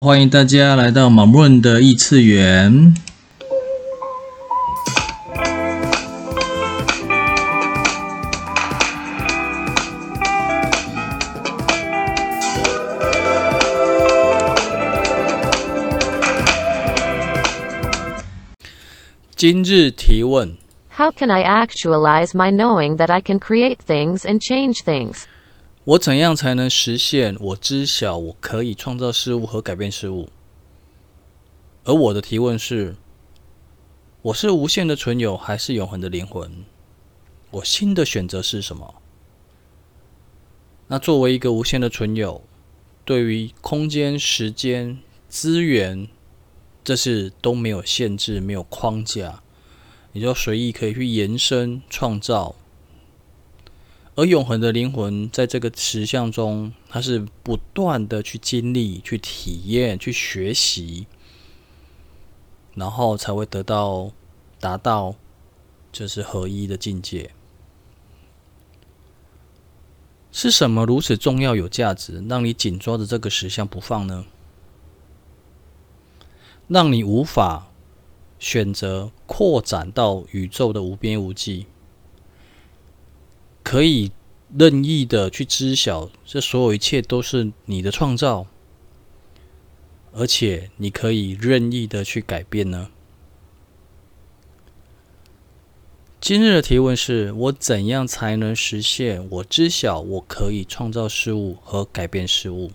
欢迎大家来到马润的异次元。今日提问：How can I actualize my knowing that I can create things and change things？我怎样才能实现我知晓我可以创造事物和改变事物？而我的提问是：我是无限的存有，还是永恒的灵魂？我新的选择是什么？那作为一个无限的存有，对于空间、时间、资源，这是都没有限制、没有框架，你就随意可以去延伸、创造。而永恒的灵魂在这个实相中，它是不断的去经历、去体验、去学习，然后才会得到、达到，就是合一的境界。是什么如此重要、有价值，让你紧抓着这个实相不放呢？让你无法选择扩展到宇宙的无边无际？可以任意的去知晓，这所有一切都是你的创造，而且你可以任意的去改变呢？今日的提问是：我怎样才能实现我知晓我可以创造事物和改变事物？